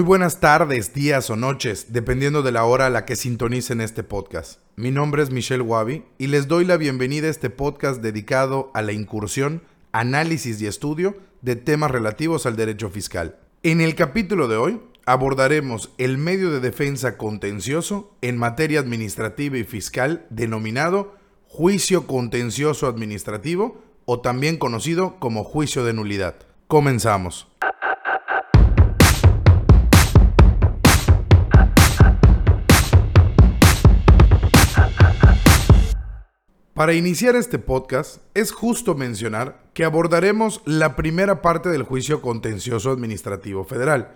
Muy buenas tardes, días o noches, dependiendo de la hora a la que sintonicen este podcast. Mi nombre es Michelle Wabi y les doy la bienvenida a este podcast dedicado a la incursión, análisis y estudio de temas relativos al derecho fiscal. En el capítulo de hoy abordaremos el medio de defensa contencioso en materia administrativa y fiscal denominado juicio contencioso administrativo o también conocido como juicio de nulidad. Comenzamos. Para iniciar este podcast, es justo mencionar que abordaremos la primera parte del juicio contencioso administrativo federal,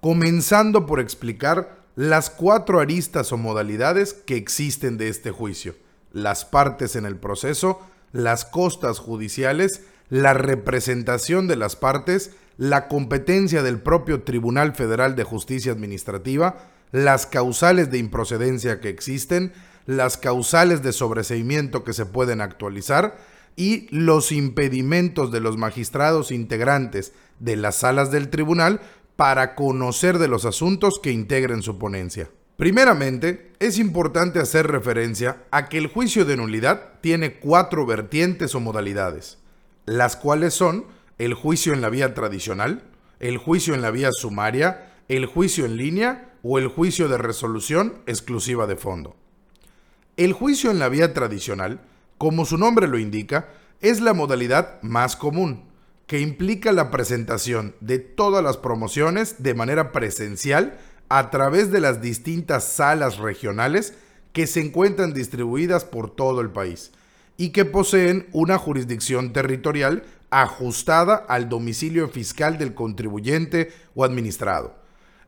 comenzando por explicar las cuatro aristas o modalidades que existen de este juicio, las partes en el proceso, las costas judiciales, la representación de las partes, la competencia del propio Tribunal Federal de Justicia Administrativa, las causales de improcedencia que existen, las causales de sobreseimiento que se pueden actualizar y los impedimentos de los magistrados integrantes de las salas del tribunal para conocer de los asuntos que integren su ponencia. Primeramente, es importante hacer referencia a que el juicio de nulidad tiene cuatro vertientes o modalidades, las cuales son el juicio en la vía tradicional, el juicio en la vía sumaria, el juicio en línea o el juicio de resolución exclusiva de fondo. El juicio en la vía tradicional, como su nombre lo indica, es la modalidad más común, que implica la presentación de todas las promociones de manera presencial a través de las distintas salas regionales que se encuentran distribuidas por todo el país y que poseen una jurisdicción territorial ajustada al domicilio fiscal del contribuyente o administrado.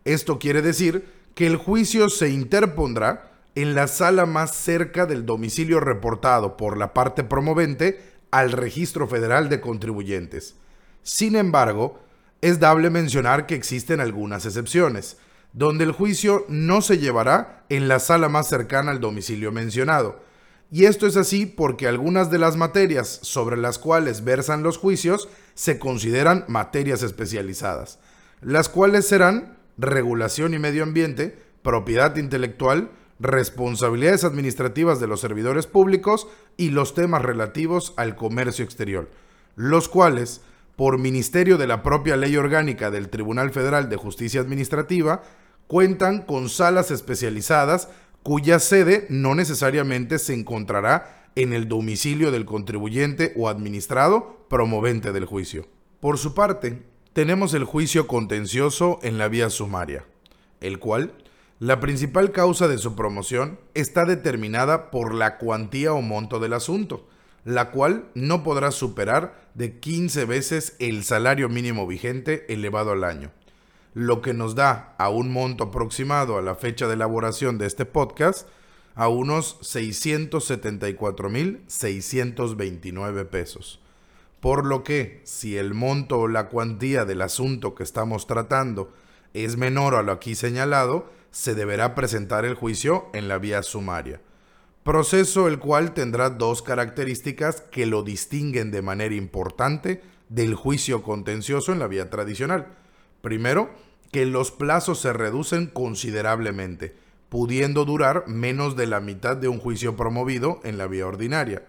Esto quiere decir que el juicio se interpondrá en la sala más cerca del domicilio reportado por la parte promovente al Registro Federal de Contribuyentes. Sin embargo, es dable mencionar que existen algunas excepciones, donde el juicio no se llevará en la sala más cercana al domicilio mencionado. Y esto es así porque algunas de las materias sobre las cuales versan los juicios se consideran materias especializadas, las cuales serán regulación y medio ambiente, propiedad intelectual, responsabilidades administrativas de los servidores públicos y los temas relativos al comercio exterior, los cuales, por ministerio de la propia ley orgánica del Tribunal Federal de Justicia Administrativa, cuentan con salas especializadas cuya sede no necesariamente se encontrará en el domicilio del contribuyente o administrado promovente del juicio. Por su parte, tenemos el juicio contencioso en la vía sumaria, el cual la principal causa de su promoción está determinada por la cuantía o monto del asunto, la cual no podrá superar de 15 veces el salario mínimo vigente elevado al año, lo que nos da a un monto aproximado a la fecha de elaboración de este podcast a unos 674.629 pesos. Por lo que, si el monto o la cuantía del asunto que estamos tratando es menor a lo aquí señalado, se deberá presentar el juicio en la vía sumaria, proceso el cual tendrá dos características que lo distinguen de manera importante del juicio contencioso en la vía tradicional. Primero, que los plazos se reducen considerablemente, pudiendo durar menos de la mitad de un juicio promovido en la vía ordinaria.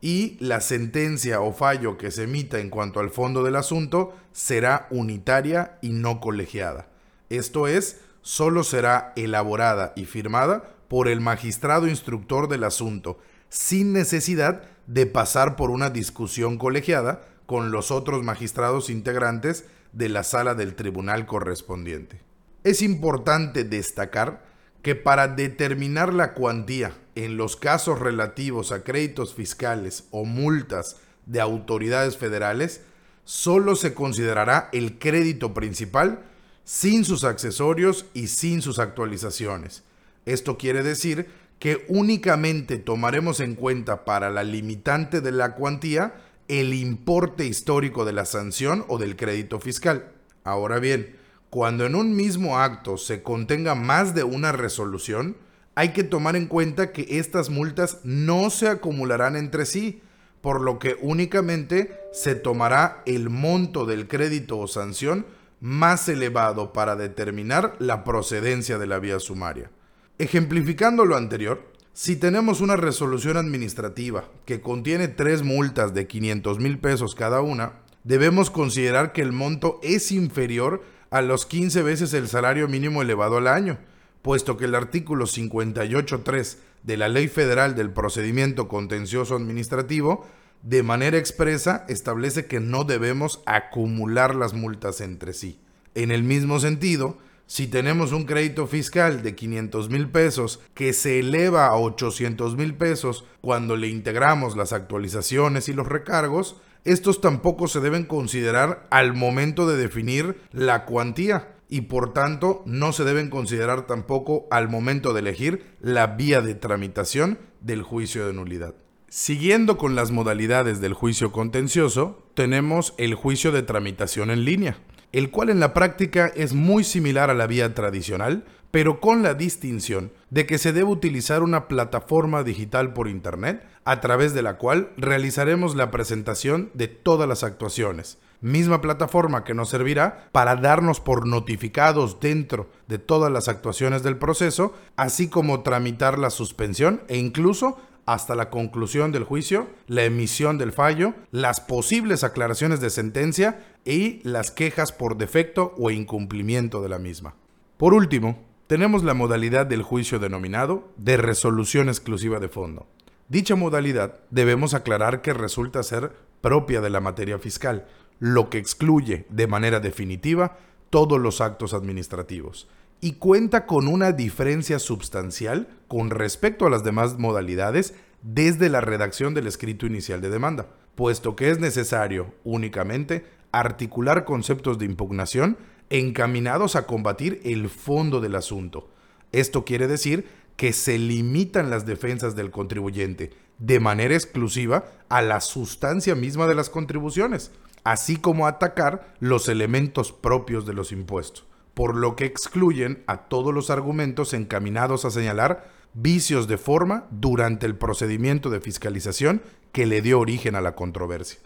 Y la sentencia o fallo que se emita en cuanto al fondo del asunto será unitaria y no colegiada. Esto es, solo será elaborada y firmada por el magistrado instructor del asunto, sin necesidad de pasar por una discusión colegiada con los otros magistrados integrantes de la sala del tribunal correspondiente. Es importante destacar que para determinar la cuantía en los casos relativos a créditos fiscales o multas de autoridades federales, solo se considerará el crédito principal sin sus accesorios y sin sus actualizaciones. Esto quiere decir que únicamente tomaremos en cuenta para la limitante de la cuantía el importe histórico de la sanción o del crédito fiscal. Ahora bien, cuando en un mismo acto se contenga más de una resolución, hay que tomar en cuenta que estas multas no se acumularán entre sí, por lo que únicamente se tomará el monto del crédito o sanción más elevado para determinar la procedencia de la vía sumaria. Ejemplificando lo anterior, si tenemos una resolución administrativa que contiene tres multas de 500 mil pesos cada una, debemos considerar que el monto es inferior a los 15 veces el salario mínimo elevado al año, puesto que el artículo 58.3 de la Ley Federal del Procedimiento Contencioso Administrativo de manera expresa establece que no debemos acumular las multas entre sí. En el mismo sentido, si tenemos un crédito fiscal de 500 mil pesos que se eleva a 800 mil pesos cuando le integramos las actualizaciones y los recargos, estos tampoco se deben considerar al momento de definir la cuantía y por tanto no se deben considerar tampoco al momento de elegir la vía de tramitación del juicio de nulidad. Siguiendo con las modalidades del juicio contencioso, tenemos el juicio de tramitación en línea, el cual en la práctica es muy similar a la vía tradicional, pero con la distinción de que se debe utilizar una plataforma digital por Internet a través de la cual realizaremos la presentación de todas las actuaciones, misma plataforma que nos servirá para darnos por notificados dentro de todas las actuaciones del proceso, así como tramitar la suspensión e incluso hasta la conclusión del juicio, la emisión del fallo, las posibles aclaraciones de sentencia y las quejas por defecto o incumplimiento de la misma. Por último, tenemos la modalidad del juicio denominado de resolución exclusiva de fondo. Dicha modalidad debemos aclarar que resulta ser propia de la materia fiscal, lo que excluye de manera definitiva todos los actos administrativos y cuenta con una diferencia sustancial con respecto a las demás modalidades desde la redacción del escrito inicial de demanda, puesto que es necesario únicamente articular conceptos de impugnación encaminados a combatir el fondo del asunto. Esto quiere decir que se limitan las defensas del contribuyente de manera exclusiva a la sustancia misma de las contribuciones, así como atacar los elementos propios de los impuestos por lo que excluyen a todos los argumentos encaminados a señalar vicios de forma durante el procedimiento de fiscalización que le dio origen a la controversia.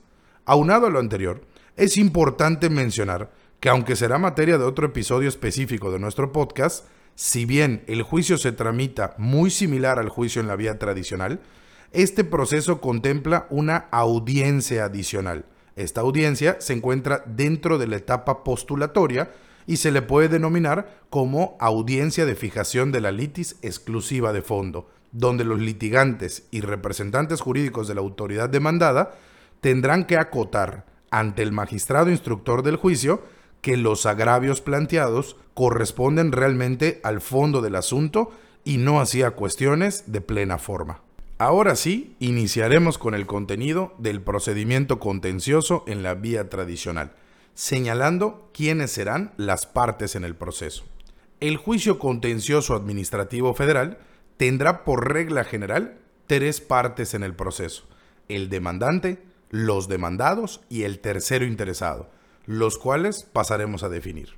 Aunado a lo anterior, es importante mencionar que aunque será materia de otro episodio específico de nuestro podcast, si bien el juicio se tramita muy similar al juicio en la vía tradicional, este proceso contempla una audiencia adicional. Esta audiencia se encuentra dentro de la etapa postulatoria y se le puede denominar como audiencia de fijación de la litis exclusiva de fondo, donde los litigantes y representantes jurídicos de la autoridad demandada tendrán que acotar ante el magistrado instructor del juicio que los agravios planteados corresponden realmente al fondo del asunto y no así a cuestiones de plena forma. Ahora sí, iniciaremos con el contenido del procedimiento contencioso en la vía tradicional señalando quiénes serán las partes en el proceso. El juicio contencioso administrativo federal tendrá por regla general tres partes en el proceso, el demandante, los demandados y el tercero interesado, los cuales pasaremos a definir.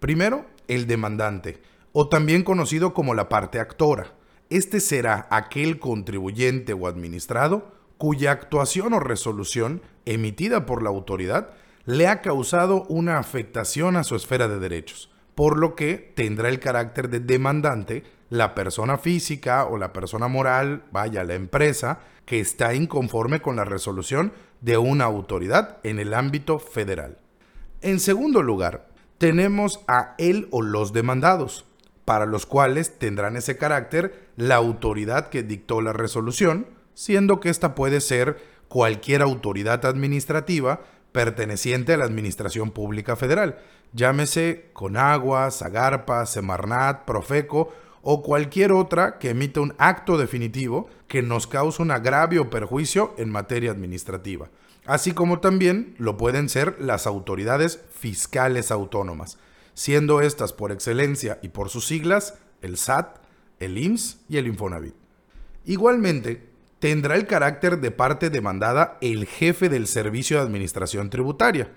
Primero, el demandante, o también conocido como la parte actora. Este será aquel contribuyente o administrado cuya actuación o resolución emitida por la autoridad le ha causado una afectación a su esfera de derechos, por lo que tendrá el carácter de demandante la persona física o la persona moral, vaya, la empresa, que está inconforme con la resolución de una autoridad en el ámbito federal. En segundo lugar, tenemos a él o los demandados, para los cuales tendrán ese carácter la autoridad que dictó la resolución, siendo que ésta puede ser cualquier autoridad administrativa perteneciente a la Administración Pública Federal, llámese Conagua, Zagarpa, Semarnat, Profeco o cualquier otra que emita un acto definitivo que nos cause un agravio o perjuicio en materia administrativa, así como también lo pueden ser las autoridades fiscales autónomas, siendo estas por excelencia y por sus siglas el SAT, el IMSS y el Infonavit. Igualmente, tendrá el carácter de parte demandada el jefe del Servicio de Administración Tributaria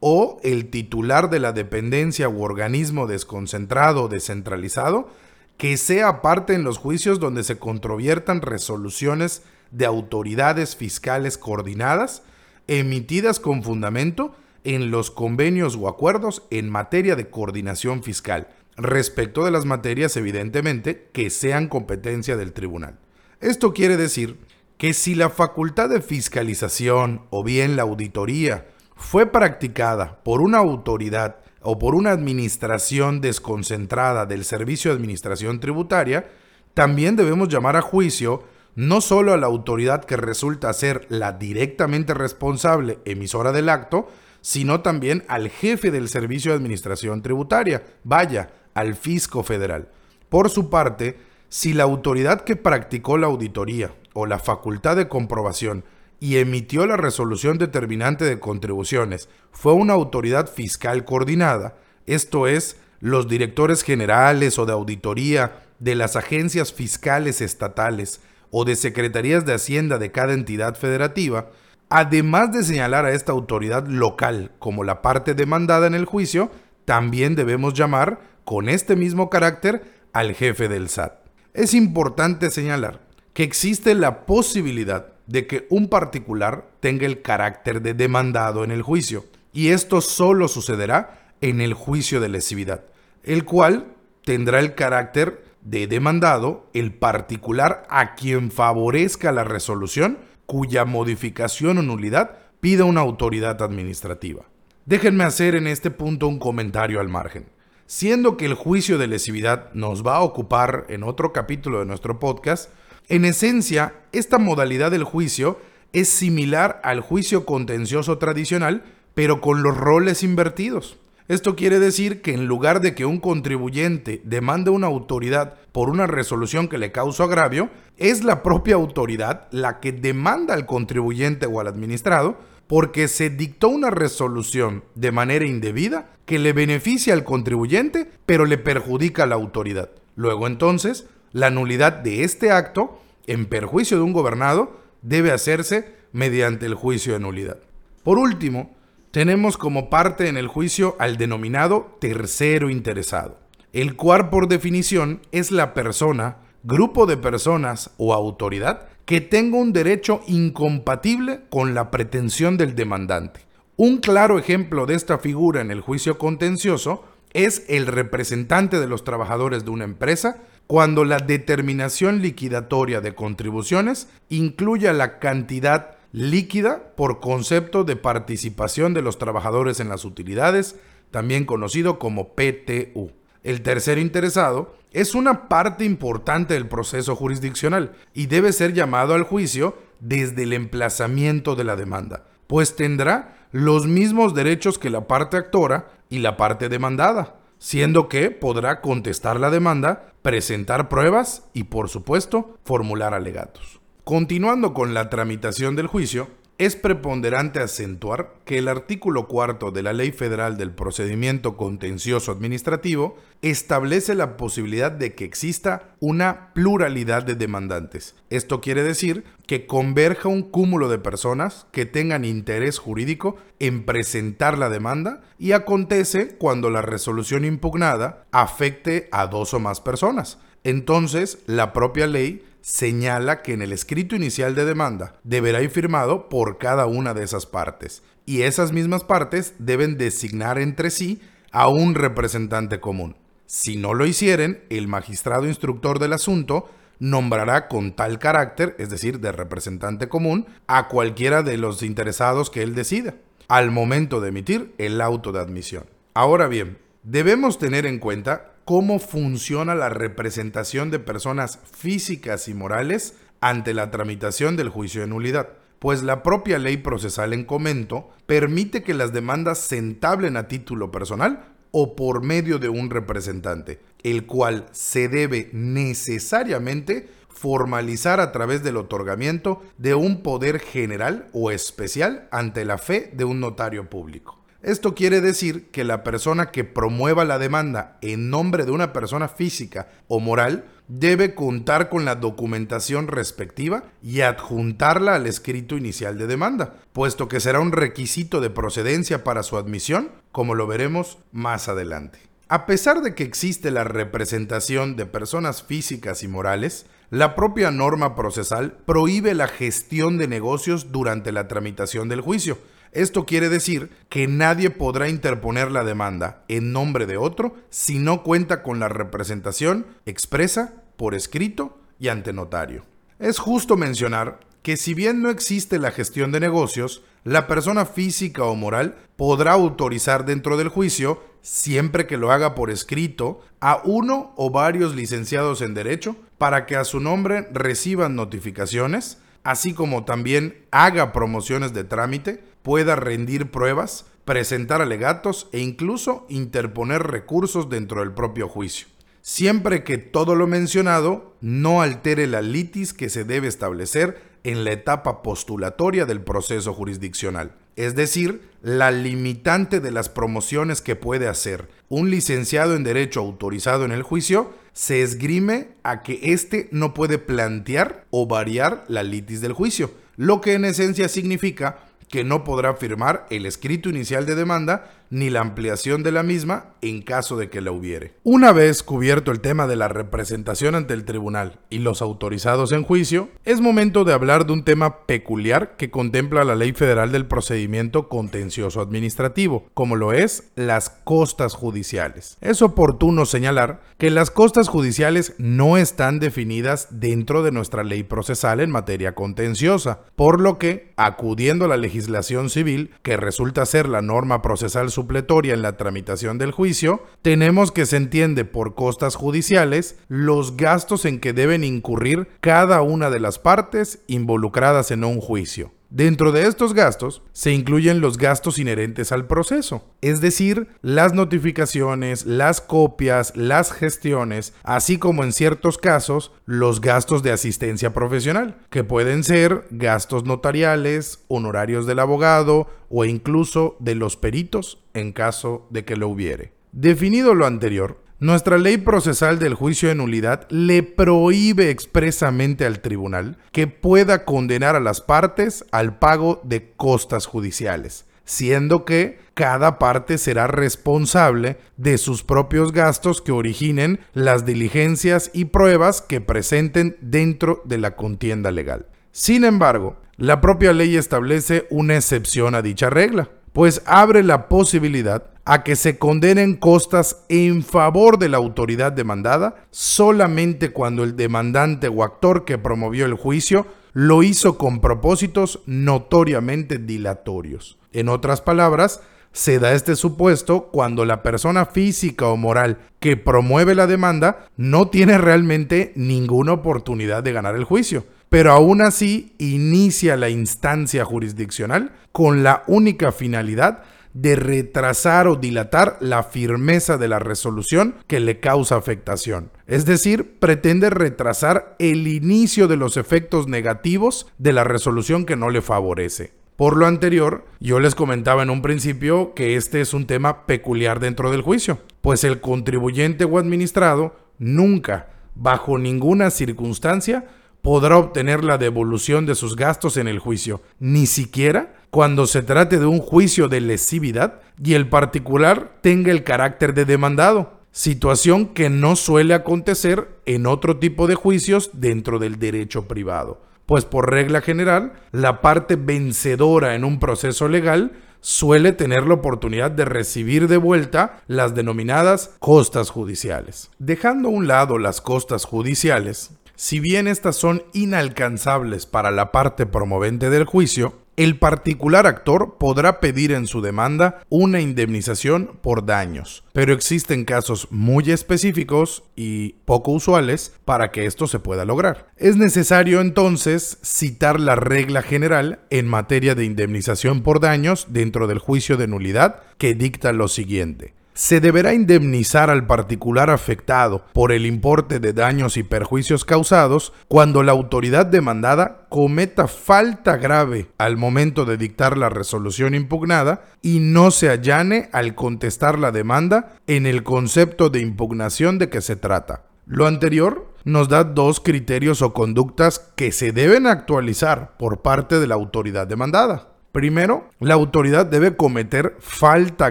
o el titular de la dependencia u organismo desconcentrado o descentralizado que sea parte en los juicios donde se controviertan resoluciones de autoridades fiscales coordinadas emitidas con fundamento en los convenios o acuerdos en materia de coordinación fiscal, respecto de las materias evidentemente que sean competencia del tribunal. Esto quiere decir que si la facultad de fiscalización o bien la auditoría fue practicada por una autoridad o por una administración desconcentrada del Servicio de Administración Tributaria, también debemos llamar a juicio no solo a la autoridad que resulta ser la directamente responsable emisora del acto, sino también al jefe del Servicio de Administración Tributaria, vaya, al fisco federal. Por su parte, si la autoridad que practicó la auditoría o la facultad de comprobación y emitió la resolución determinante de contribuciones fue una autoridad fiscal coordinada, esto es, los directores generales o de auditoría de las agencias fiscales estatales o de secretarías de Hacienda de cada entidad federativa, además de señalar a esta autoridad local como la parte demandada en el juicio, también debemos llamar con este mismo carácter al jefe del SAT. Es importante señalar que existe la posibilidad de que un particular tenga el carácter de demandado en el juicio, y esto solo sucederá en el juicio de lesividad, el cual tendrá el carácter de demandado el particular a quien favorezca la resolución cuya modificación o nulidad pida una autoridad administrativa. Déjenme hacer en este punto un comentario al margen. Siendo que el juicio de lesividad nos va a ocupar en otro capítulo de nuestro podcast, en esencia, esta modalidad del juicio es similar al juicio contencioso tradicional, pero con los roles invertidos. Esto quiere decir que en lugar de que un contribuyente demande una autoridad por una resolución que le causó agravio, es la propia autoridad la que demanda al contribuyente o al administrado porque se dictó una resolución de manera indebida que le beneficia al contribuyente pero le perjudica a la autoridad. Luego entonces, la nulidad de este acto, en perjuicio de un gobernado, debe hacerse mediante el juicio de nulidad. Por último, tenemos como parte en el juicio al denominado tercero interesado, el cual por definición es la persona, grupo de personas o autoridad que tenga un derecho incompatible con la pretensión del demandante. Un claro ejemplo de esta figura en el juicio contencioso es el representante de los trabajadores de una empresa cuando la determinación liquidatoria de contribuciones incluya la cantidad líquida por concepto de participación de los trabajadores en las utilidades, también conocido como PTU. El tercer interesado es una parte importante del proceso jurisdiccional y debe ser llamado al juicio desde el emplazamiento de la demanda, pues tendrá los mismos derechos que la parte actora y la parte demandada siendo que podrá contestar la demanda, presentar pruebas y, por supuesto, formular alegatos. Continuando con la tramitación del juicio, es preponderante acentuar que el artículo cuarto de la Ley Federal del Procedimiento Contencioso Administrativo establece la posibilidad de que exista una pluralidad de demandantes. Esto quiere decir que converja un cúmulo de personas que tengan interés jurídico en presentar la demanda y acontece cuando la resolución impugnada afecte a dos o más personas. Entonces, la propia ley señala que en el escrito inicial de demanda deberá ir firmado por cada una de esas partes, y esas mismas partes deben designar entre sí a un representante común. Si no lo hicieren, el magistrado instructor del asunto nombrará con tal carácter, es decir, de representante común, a cualquiera de los interesados que él decida, al momento de emitir el auto de admisión. Ahora bien, debemos tener en cuenta cómo funciona la representación de personas físicas y morales ante la tramitación del juicio de nulidad, pues la propia ley procesal en comento permite que las demandas se entablen a título personal o por medio de un representante, el cual se debe necesariamente formalizar a través del otorgamiento de un poder general o especial ante la fe de un notario público. Esto quiere decir que la persona que promueva la demanda en nombre de una persona física o moral debe contar con la documentación respectiva y adjuntarla al escrito inicial de demanda, puesto que será un requisito de procedencia para su admisión, como lo veremos más adelante. A pesar de que existe la representación de personas físicas y morales, la propia norma procesal prohíbe la gestión de negocios durante la tramitación del juicio, Esto quiere decir que nadie podrá interponer la demanda en nombre de otro si no cuenta con la representación expresa, por escrito y ante notario. Es justo mencionar que si bien no existe la gestión de negocios, la persona física o moral podrá autorizar dentro del juicio, siempre que lo haga por escrito, a uno o varios licenciados en derecho para que a su nombre reciban notificaciones, así como también haga promociones de trámite, pueda rendir pruebas, presentar alegatos e incluso interponer recursos dentro del propio juicio, siempre que todo lo mencionado no altere la litis que se debe establecer en la etapa postulatoria del proceso jurisdiccional, es decir, la limitante de las promociones que puede hacer un licenciado en derecho autorizado en el juicio se esgrime a que éste no puede plantear o variar la litis del juicio, lo que en esencia significa que no podrá firmar el escrito inicial de demanda ni la ampliación de la misma en caso de que la hubiere. Una vez cubierto el tema de la representación ante el tribunal y los autorizados en juicio, es momento de hablar de un tema peculiar que contempla la Ley Federal del Procedimiento Contencioso Administrativo, como lo es las costas judiciales. Es oportuno señalar que las costas judiciales no están definidas dentro de nuestra ley procesal en materia contenciosa, por lo que, acudiendo a la legislación civil, que resulta ser la norma procesal supletoria en la tramitación del juicio, tenemos que se entiende por costas judiciales los gastos en que deben incurrir cada una de las partes involucradas en un juicio. Dentro de estos gastos se incluyen los gastos inherentes al proceso, es decir, las notificaciones, las copias, las gestiones, así como en ciertos casos los gastos de asistencia profesional, que pueden ser gastos notariales, honorarios del abogado o incluso de los peritos en caso de que lo hubiere. Definido lo anterior, nuestra ley procesal del juicio de nulidad le prohíbe expresamente al tribunal que pueda condenar a las partes al pago de costas judiciales, siendo que cada parte será responsable de sus propios gastos que originen las diligencias y pruebas que presenten dentro de la contienda legal. Sin embargo, la propia ley establece una excepción a dicha regla, pues abre la posibilidad a que se condenen costas en favor de la autoridad demandada solamente cuando el demandante o actor que promovió el juicio lo hizo con propósitos notoriamente dilatorios. En otras palabras, se da este supuesto cuando la persona física o moral que promueve la demanda no tiene realmente ninguna oportunidad de ganar el juicio, pero aún así inicia la instancia jurisdiccional con la única finalidad de retrasar o dilatar la firmeza de la resolución que le causa afectación. Es decir, pretende retrasar el inicio de los efectos negativos de la resolución que no le favorece. Por lo anterior, yo les comentaba en un principio que este es un tema peculiar dentro del juicio, pues el contribuyente o administrado nunca, bajo ninguna circunstancia, podrá obtener la devolución de sus gastos en el juicio, ni siquiera cuando se trate de un juicio de lesividad y el particular tenga el carácter de demandado, situación que no suele acontecer en otro tipo de juicios dentro del derecho privado, pues por regla general, la parte vencedora en un proceso legal suele tener la oportunidad de recibir de vuelta las denominadas costas judiciales. Dejando a un lado las costas judiciales, si bien estas son inalcanzables para la parte promovente del juicio, el particular actor podrá pedir en su demanda una indemnización por daños, pero existen casos muy específicos y poco usuales para que esto se pueda lograr. Es necesario entonces citar la regla general en materia de indemnización por daños dentro del juicio de nulidad que dicta lo siguiente se deberá indemnizar al particular afectado por el importe de daños y perjuicios causados cuando la autoridad demandada cometa falta grave al momento de dictar la resolución impugnada y no se allane al contestar la demanda en el concepto de impugnación de que se trata. Lo anterior nos da dos criterios o conductas que se deben actualizar por parte de la autoridad demandada. Primero, la autoridad debe cometer falta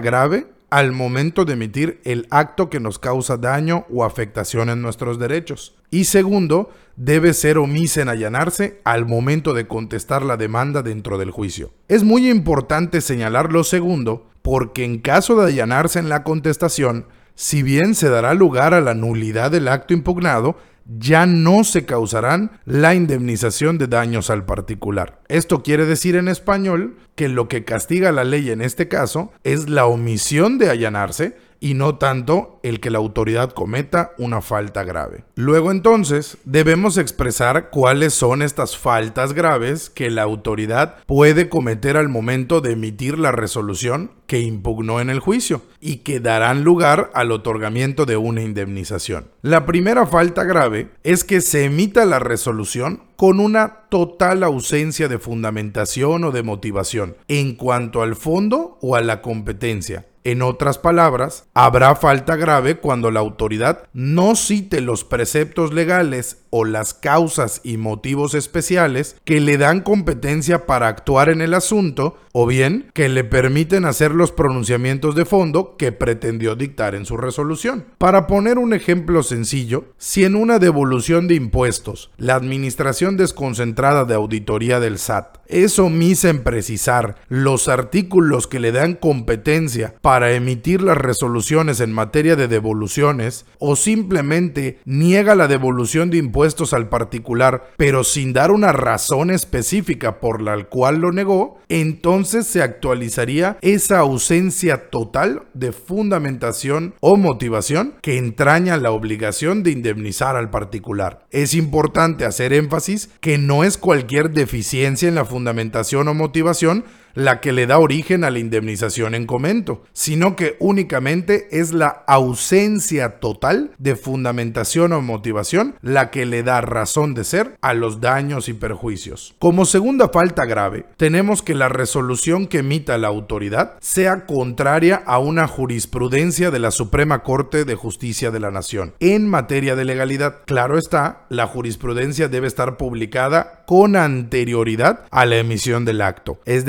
grave al momento de emitir el acto que nos causa daño o afectación en nuestros derechos. Y segundo, debe ser omisa en allanarse al momento de contestar la demanda dentro del juicio. Es muy importante señalar lo segundo porque en caso de allanarse en la contestación, si bien se dará lugar a la nulidad del acto impugnado, ya no se causarán la indemnización de daños al particular. Esto quiere decir en español que lo que castiga la ley en este caso es la omisión de allanarse y no tanto el que la autoridad cometa una falta grave. Luego entonces debemos expresar cuáles son estas faltas graves que la autoridad puede cometer al momento de emitir la resolución que impugnó en el juicio y que darán lugar al otorgamiento de una indemnización. La primera falta grave es que se emita la resolución con una total ausencia de fundamentación o de motivación en cuanto al fondo o a la competencia en otras palabras, habrá falta grave cuando la autoridad no cite los preceptos legales o las causas y motivos especiales que le dan competencia para actuar en el asunto o bien que le permiten hacer los pronunciamientos de fondo que pretendió dictar en su resolución. Para poner un ejemplo sencillo, si en una devolución de impuestos la Administración Desconcentrada de Auditoría del SAT es omisa en precisar los artículos que le dan competencia para emitir las resoluciones en materia de devoluciones o simplemente niega la devolución de impuestos al particular pero sin dar una razón específica por la cual lo negó, entonces se actualizaría esa ausencia total de fundamentación o motivación que entraña la obligación de indemnizar al particular. Es importante hacer énfasis que no es cualquier deficiencia en la fundamentación o motivación la que le da origen a la indemnización en comento, sino que únicamente es la ausencia total de fundamentación o motivación la que le da razón de ser a los daños y perjuicios. Como segunda falta grave, tenemos que la resolución que emita la autoridad sea contraria a una jurisprudencia de la Suprema Corte de Justicia de la Nación en materia de legalidad. Claro está, la jurisprudencia debe estar publicada con anterioridad a la emisión del acto, es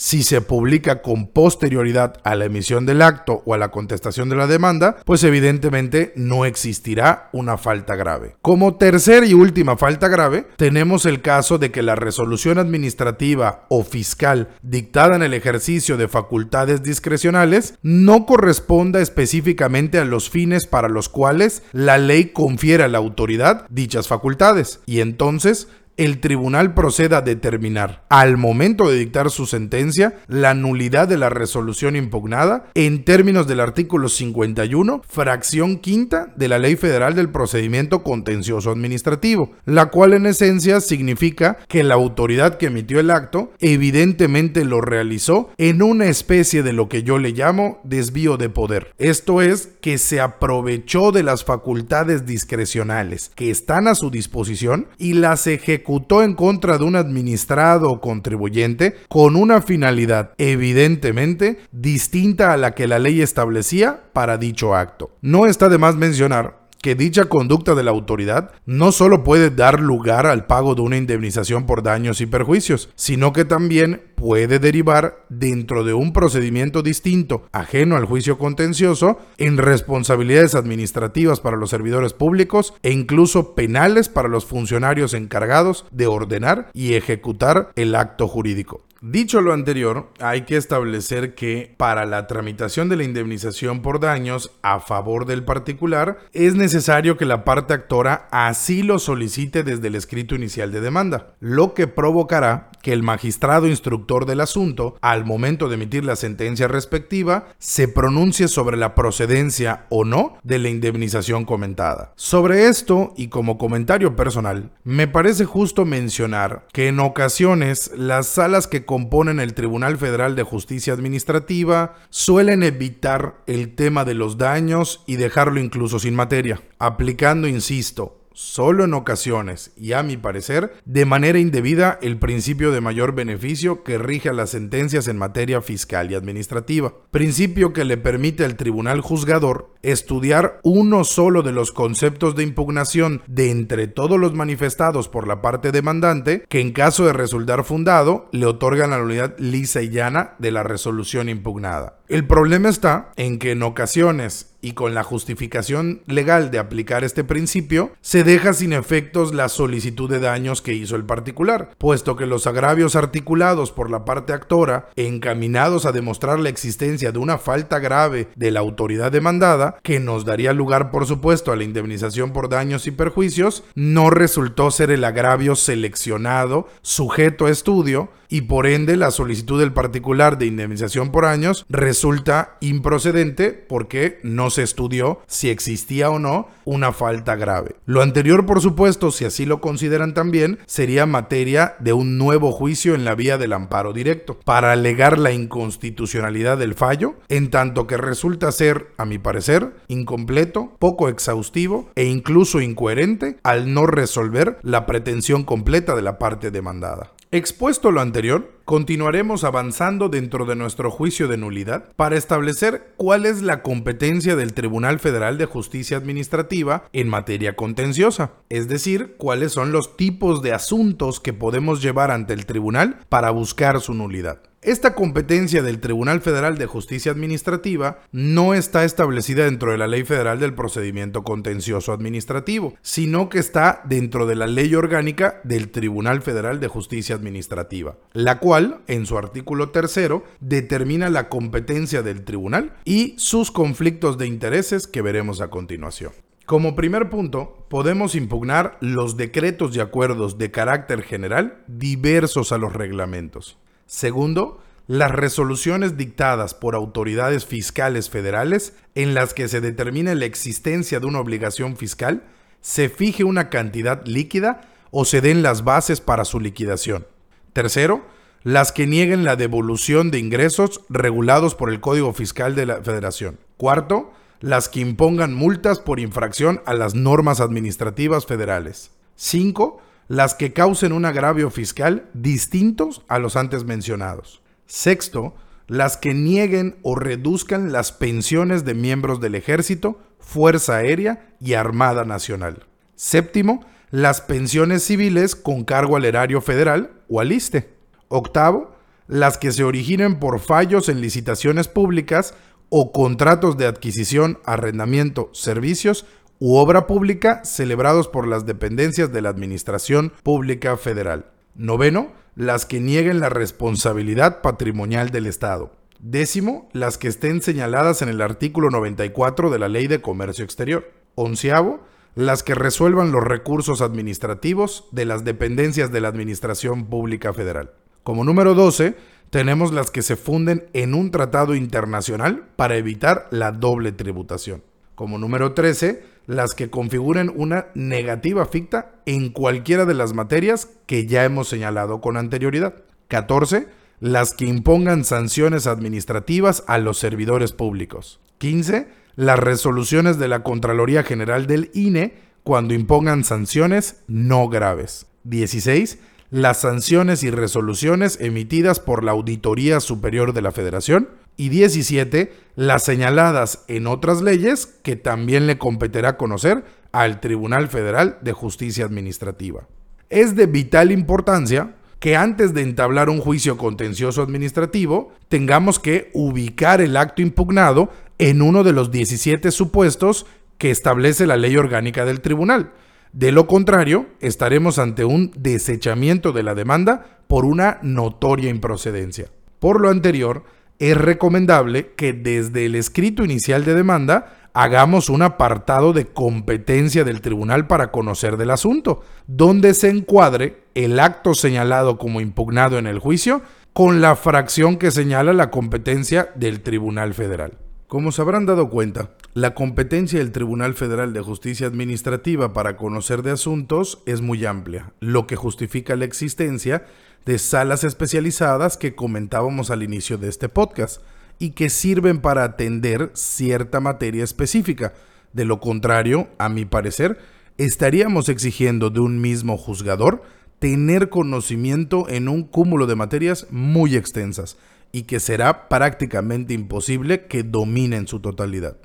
si se publica con posterioridad a la emisión del acto o a la contestación de la demanda, pues evidentemente no existirá una falta grave. Como tercera y última falta grave, tenemos el caso de que la resolución administrativa o fiscal dictada en el ejercicio de facultades discrecionales no corresponda específicamente a los fines para los cuales la ley confiere a la autoridad dichas facultades y entonces el tribunal proceda a determinar, al momento de dictar su sentencia, la nulidad de la resolución impugnada en términos del artículo 51, fracción quinta de la Ley Federal del Procedimiento Contencioso Administrativo, la cual en esencia significa que la autoridad que emitió el acto evidentemente lo realizó en una especie de lo que yo le llamo desvío de poder. Esto es que se aprovechó de las facultades discrecionales que están a su disposición y las ejecutó en contra de un administrado o contribuyente con una finalidad evidentemente distinta a la que la ley establecía para dicho acto. No está de más mencionar que dicha conducta de la autoridad no solo puede dar lugar al pago de una indemnización por daños y perjuicios, sino que también puede derivar dentro de un procedimiento distinto, ajeno al juicio contencioso, en responsabilidades administrativas para los servidores públicos e incluso penales para los funcionarios encargados de ordenar y ejecutar el acto jurídico. Dicho lo anterior, hay que establecer que para la tramitación de la indemnización por daños a favor del particular es necesario que la parte actora así lo solicite desde el escrito inicial de demanda, lo que provocará que el magistrado instructor del asunto, al momento de emitir la sentencia respectiva, se pronuncie sobre la procedencia o no de la indemnización comentada. Sobre esto, y como comentario personal, me parece justo mencionar que en ocasiones las salas que componen el Tribunal Federal de Justicia Administrativa suelen evitar el tema de los daños y dejarlo incluso sin materia, aplicando, insisto, solo en ocasiones y a mi parecer de manera indebida el principio de mayor beneficio que rige a las sentencias en materia fiscal y administrativa, principio que le permite al tribunal juzgador estudiar uno solo de los conceptos de impugnación de entre todos los manifestados por la parte demandante, que en caso de resultar fundado, le otorgan la nulidad lisa y llana de la resolución impugnada. El problema está en que en ocasiones y con la justificación legal de aplicar este principio, se deja sin efectos la solicitud de daños que hizo el particular, puesto que los agravios articulados por la parte actora, encaminados a demostrar la existencia de una falta grave de la autoridad demandada, que nos daría lugar por supuesto a la indemnización por daños y perjuicios, no resultó ser el agravio seleccionado, sujeto a estudio, y por ende la solicitud del particular de indemnización por años resulta improcedente porque no se estudió si existía o no una falta grave. Lo anterior, por supuesto, si así lo consideran también, sería materia de un nuevo juicio en la vía del amparo directo para alegar la inconstitucionalidad del fallo, en tanto que resulta ser, a mi parecer, incompleto, poco exhaustivo e incluso incoherente al no resolver la pretensión completa de la parte demandada. Expuesto lo anterior, continuaremos avanzando dentro de nuestro juicio de nulidad para establecer cuál es la competencia del Tribunal Federal de Justicia Administrativa en materia contenciosa, es decir, cuáles son los tipos de asuntos que podemos llevar ante el tribunal para buscar su nulidad. Esta competencia del Tribunal Federal de Justicia Administrativa no está establecida dentro de la Ley Federal del Procedimiento Contencioso Administrativo, sino que está dentro de la Ley Orgánica del Tribunal Federal de Justicia Administrativa, la cual, en su artículo tercero, determina la competencia del tribunal y sus conflictos de intereses que veremos a continuación. Como primer punto, podemos impugnar los decretos y acuerdos de carácter general diversos a los reglamentos. Segundo, las resoluciones dictadas por autoridades fiscales federales en las que se determine la existencia de una obligación fiscal, se fije una cantidad líquida o se den las bases para su liquidación. Tercero, las que nieguen la devolución de ingresos regulados por el Código Fiscal de la Federación. Cuarto, las que impongan multas por infracción a las normas administrativas federales. Cinco, las que causen un agravio fiscal distintos a los antes mencionados. Sexto, las que nieguen o reduzcan las pensiones de miembros del Ejército, Fuerza Aérea y Armada Nacional. Séptimo, las pensiones civiles con cargo al erario federal o al ISTE. Octavo, las que se originen por fallos en licitaciones públicas o contratos de adquisición, arrendamiento, servicios u obra pública celebrados por las dependencias de la Administración Pública Federal. Noveno, las que nieguen la responsabilidad patrimonial del Estado. Décimo, las que estén señaladas en el artículo 94 de la Ley de Comercio Exterior. Onceavo, las que resuelvan los recursos administrativos de las dependencias de la Administración Pública Federal. Como número 12, tenemos las que se funden en un tratado internacional para evitar la doble tributación. Como número 13, las que configuren una negativa ficta en cualquiera de las materias que ya hemos señalado con anterioridad. 14. Las que impongan sanciones administrativas a los servidores públicos. 15. Las resoluciones de la Contraloría General del INE cuando impongan sanciones no graves. 16. Las sanciones y resoluciones emitidas por la Auditoría Superior de la Federación y 17 las señaladas en otras leyes que también le competirá conocer al Tribunal Federal de Justicia Administrativa. Es de vital importancia que antes de entablar un juicio contencioso administrativo tengamos que ubicar el acto impugnado en uno de los 17 supuestos que establece la ley orgánica del tribunal. De lo contrario, estaremos ante un desechamiento de la demanda por una notoria improcedencia. Por lo anterior, es recomendable que desde el escrito inicial de demanda hagamos un apartado de competencia del tribunal para conocer del asunto, donde se encuadre el acto señalado como impugnado en el juicio con la fracción que señala la competencia del Tribunal Federal. Como se habrán dado cuenta, la competencia del Tribunal Federal de Justicia Administrativa para conocer de asuntos es muy amplia, lo que justifica la existencia de salas especializadas que comentábamos al inicio de este podcast y que sirven para atender cierta materia específica. De lo contrario, a mi parecer, estaríamos exigiendo de un mismo juzgador tener conocimiento en un cúmulo de materias muy extensas y que será prácticamente imposible que domine en su totalidad.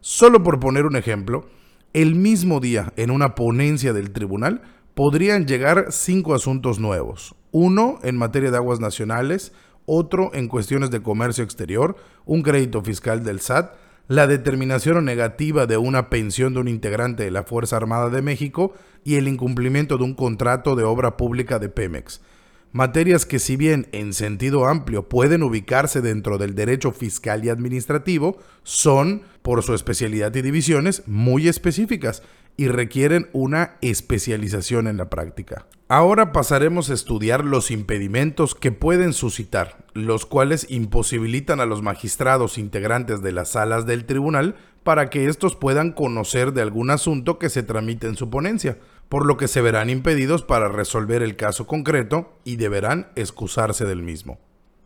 Solo por poner un ejemplo, el mismo día en una ponencia del tribunal podrían llegar cinco asuntos nuevos. Uno en materia de aguas nacionales, otro en cuestiones de comercio exterior, un crédito fiscal del SAT, la determinación negativa de una pensión de un integrante de la Fuerza Armada de México y el incumplimiento de un contrato de obra pública de Pemex. Materias que si bien en sentido amplio pueden ubicarse dentro del derecho fiscal y administrativo, son, por su especialidad y divisiones, muy específicas y requieren una especialización en la práctica. Ahora pasaremos a estudiar los impedimentos que pueden suscitar, los cuales imposibilitan a los magistrados integrantes de las salas del tribunal para que éstos puedan conocer de algún asunto que se tramite en su ponencia, por lo que se verán impedidos para resolver el caso concreto y deberán excusarse del mismo.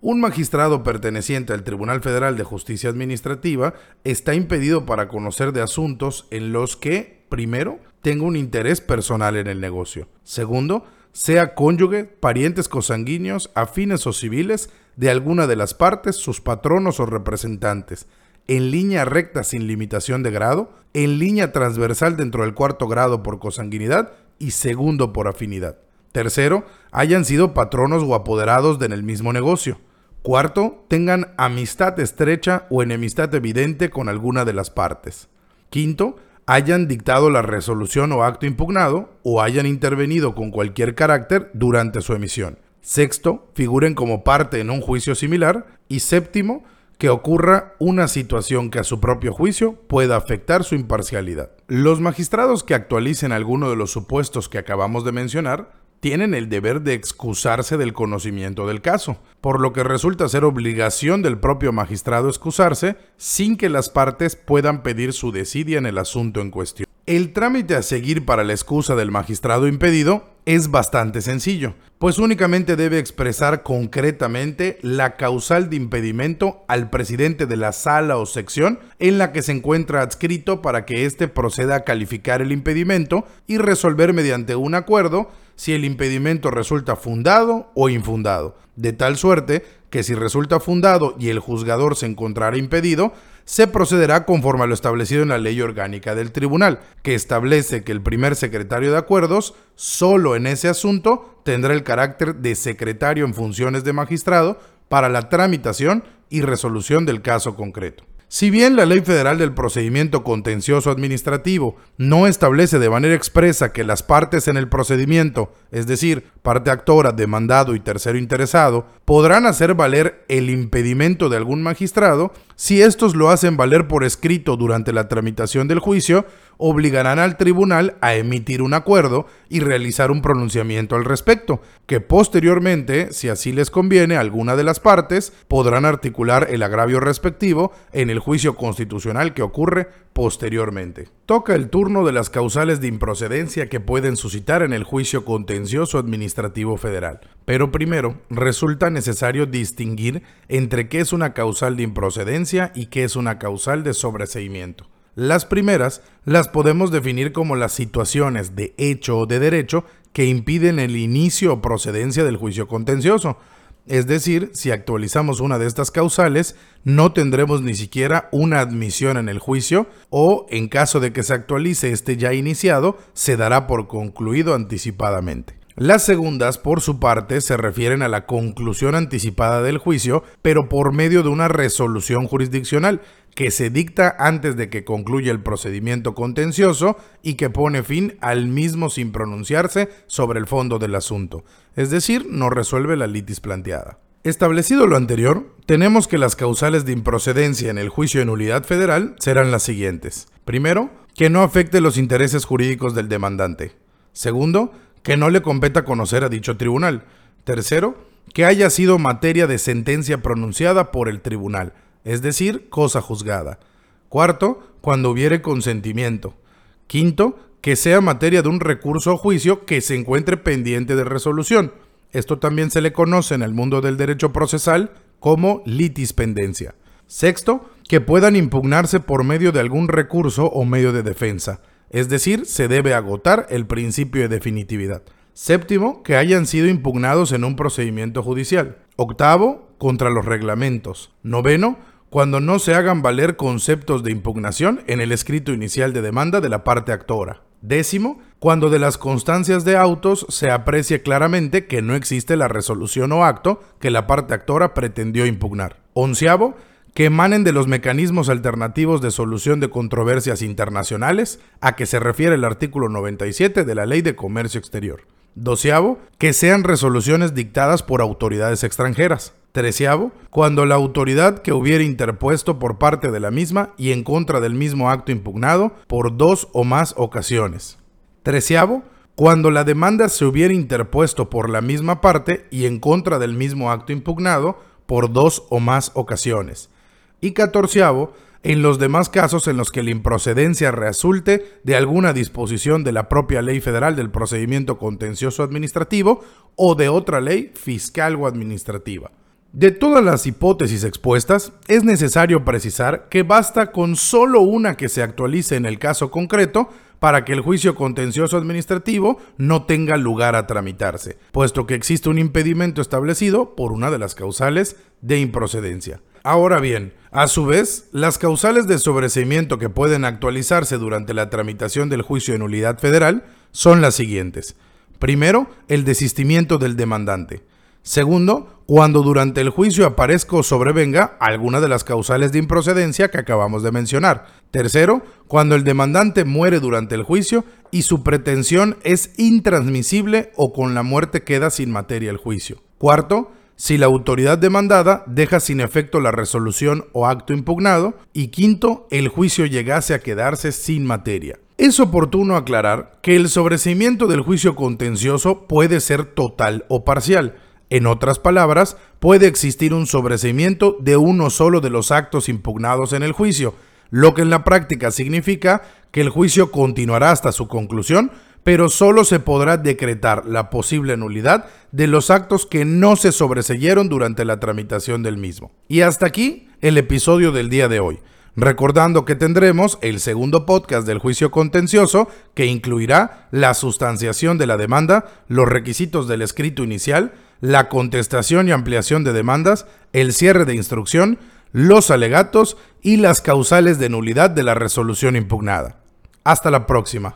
Un magistrado perteneciente al Tribunal Federal de Justicia Administrativa está impedido para conocer de asuntos en los que, primero, tenga un interés personal en el negocio. Segundo, sea cónyuge, parientes cosanguíneos, afines o civiles de alguna de las partes, sus patronos o representantes, en línea recta sin limitación de grado, en línea transversal dentro del cuarto grado por cosanguinidad y segundo por afinidad. Tercero, hayan sido patronos o apoderados en el mismo negocio. Cuarto, tengan amistad estrecha o enemistad evidente con alguna de las partes. Quinto, hayan dictado la resolución o acto impugnado o hayan intervenido con cualquier carácter durante su emisión. Sexto, figuren como parte en un juicio similar. Y séptimo, que ocurra una situación que a su propio juicio pueda afectar su imparcialidad. Los magistrados que actualicen alguno de los supuestos que acabamos de mencionar tienen el deber de excusarse del conocimiento del caso, por lo que resulta ser obligación del propio magistrado excusarse sin que las partes puedan pedir su desidia en el asunto en cuestión. El trámite a seguir para la excusa del magistrado impedido es bastante sencillo, pues únicamente debe expresar concretamente la causal de impedimento al presidente de la sala o sección en la que se encuentra adscrito para que éste proceda a calificar el impedimento y resolver mediante un acuerdo si el impedimento resulta fundado o infundado, de tal suerte que si resulta fundado y el juzgador se encontrará impedido, se procederá conforme a lo establecido en la ley orgánica del tribunal, que establece que el primer secretario de acuerdos, solo en ese asunto, tendrá el carácter de secretario en funciones de magistrado para la tramitación y resolución del caso concreto. Si bien la Ley Federal del Procedimiento Contencioso Administrativo no establece de manera expresa que las partes en el procedimiento, es decir, parte actora, demandado y tercero interesado, podrán hacer valer el impedimento de algún magistrado, si estos lo hacen valer por escrito durante la tramitación del juicio, obligarán al tribunal a emitir un acuerdo y realizar un pronunciamiento al respecto, que posteriormente, si así les conviene a alguna de las partes, podrán articular el agravio respectivo en el juicio constitucional que ocurre posteriormente. Toca el turno de las causales de improcedencia que pueden suscitar en el juicio contencioso administrativo federal. Pero primero, resulta necesario distinguir entre qué es una causal de improcedencia y qué es una causal de sobreseimiento. Las primeras las podemos definir como las situaciones de hecho o de derecho que impiden el inicio o procedencia del juicio contencioso. Es decir, si actualizamos una de estas causales, no tendremos ni siquiera una admisión en el juicio o, en caso de que se actualice este ya iniciado, se dará por concluido anticipadamente. Las segundas, por su parte, se refieren a la conclusión anticipada del juicio, pero por medio de una resolución jurisdiccional que se dicta antes de que concluya el procedimiento contencioso y que pone fin al mismo sin pronunciarse sobre el fondo del asunto, es decir, no resuelve la litis planteada. Establecido lo anterior, tenemos que las causales de improcedencia en el juicio de nulidad federal serán las siguientes. Primero, que no afecte los intereses jurídicos del demandante. Segundo, que no le competa conocer a dicho tribunal. Tercero, que haya sido materia de sentencia pronunciada por el tribunal, es decir, cosa juzgada. Cuarto, cuando hubiere consentimiento. Quinto, que sea materia de un recurso o juicio que se encuentre pendiente de resolución. Esto también se le conoce en el mundo del derecho procesal como litispendencia. Sexto, que puedan impugnarse por medio de algún recurso o medio de defensa es decir, se debe agotar el principio de definitividad. Séptimo, que hayan sido impugnados en un procedimiento judicial. Octavo, contra los reglamentos. Noveno, cuando no se hagan valer conceptos de impugnación en el escrito inicial de demanda de la parte actora. Décimo, cuando de las constancias de autos se aprecie claramente que no existe la resolución o acto que la parte actora pretendió impugnar. Onceavo, que emanen de los mecanismos alternativos de solución de controversias internacionales a que se refiere el artículo 97 de la Ley de Comercio Exterior. Doceavo, que sean resoluciones dictadas por autoridades extranjeras. Treceavo, cuando la autoridad que hubiera interpuesto por parte de la misma y en contra del mismo acto impugnado por dos o más ocasiones. Treceavo, cuando la demanda se hubiera interpuesto por la misma parte y en contra del mismo acto impugnado por dos o más ocasiones y catorceavo, en los demás casos en los que la improcedencia resulte de alguna disposición de la propia ley federal del procedimiento contencioso administrativo o de otra ley fiscal o administrativa. De todas las hipótesis expuestas, es necesario precisar que basta con solo una que se actualice en el caso concreto para que el juicio contencioso administrativo no tenga lugar a tramitarse, puesto que existe un impedimento establecido por una de las causales de improcedencia. Ahora bien, a su vez, las causales de sobreseimiento que pueden actualizarse durante la tramitación del juicio de nulidad federal son las siguientes. Primero, el desistimiento del demandante. Segundo, cuando durante el juicio aparezca o sobrevenga alguna de las causales de improcedencia que acabamos de mencionar. Tercero, cuando el demandante muere durante el juicio y su pretensión es intransmisible o con la muerte queda sin materia el juicio. Cuarto, si la autoridad demandada deja sin efecto la resolución o acto impugnado, y quinto, el juicio llegase a quedarse sin materia. Es oportuno aclarar que el sobreseimiento del juicio contencioso puede ser total o parcial. En otras palabras, puede existir un sobreseimiento de uno solo de los actos impugnados en el juicio, lo que en la práctica significa que el juicio continuará hasta su conclusión pero solo se podrá decretar la posible nulidad de los actos que no se sobreseyeron durante la tramitación del mismo. Y hasta aquí el episodio del día de hoy. Recordando que tendremos el segundo podcast del juicio contencioso que incluirá la sustanciación de la demanda, los requisitos del escrito inicial, la contestación y ampliación de demandas, el cierre de instrucción, los alegatos y las causales de nulidad de la resolución impugnada. Hasta la próxima.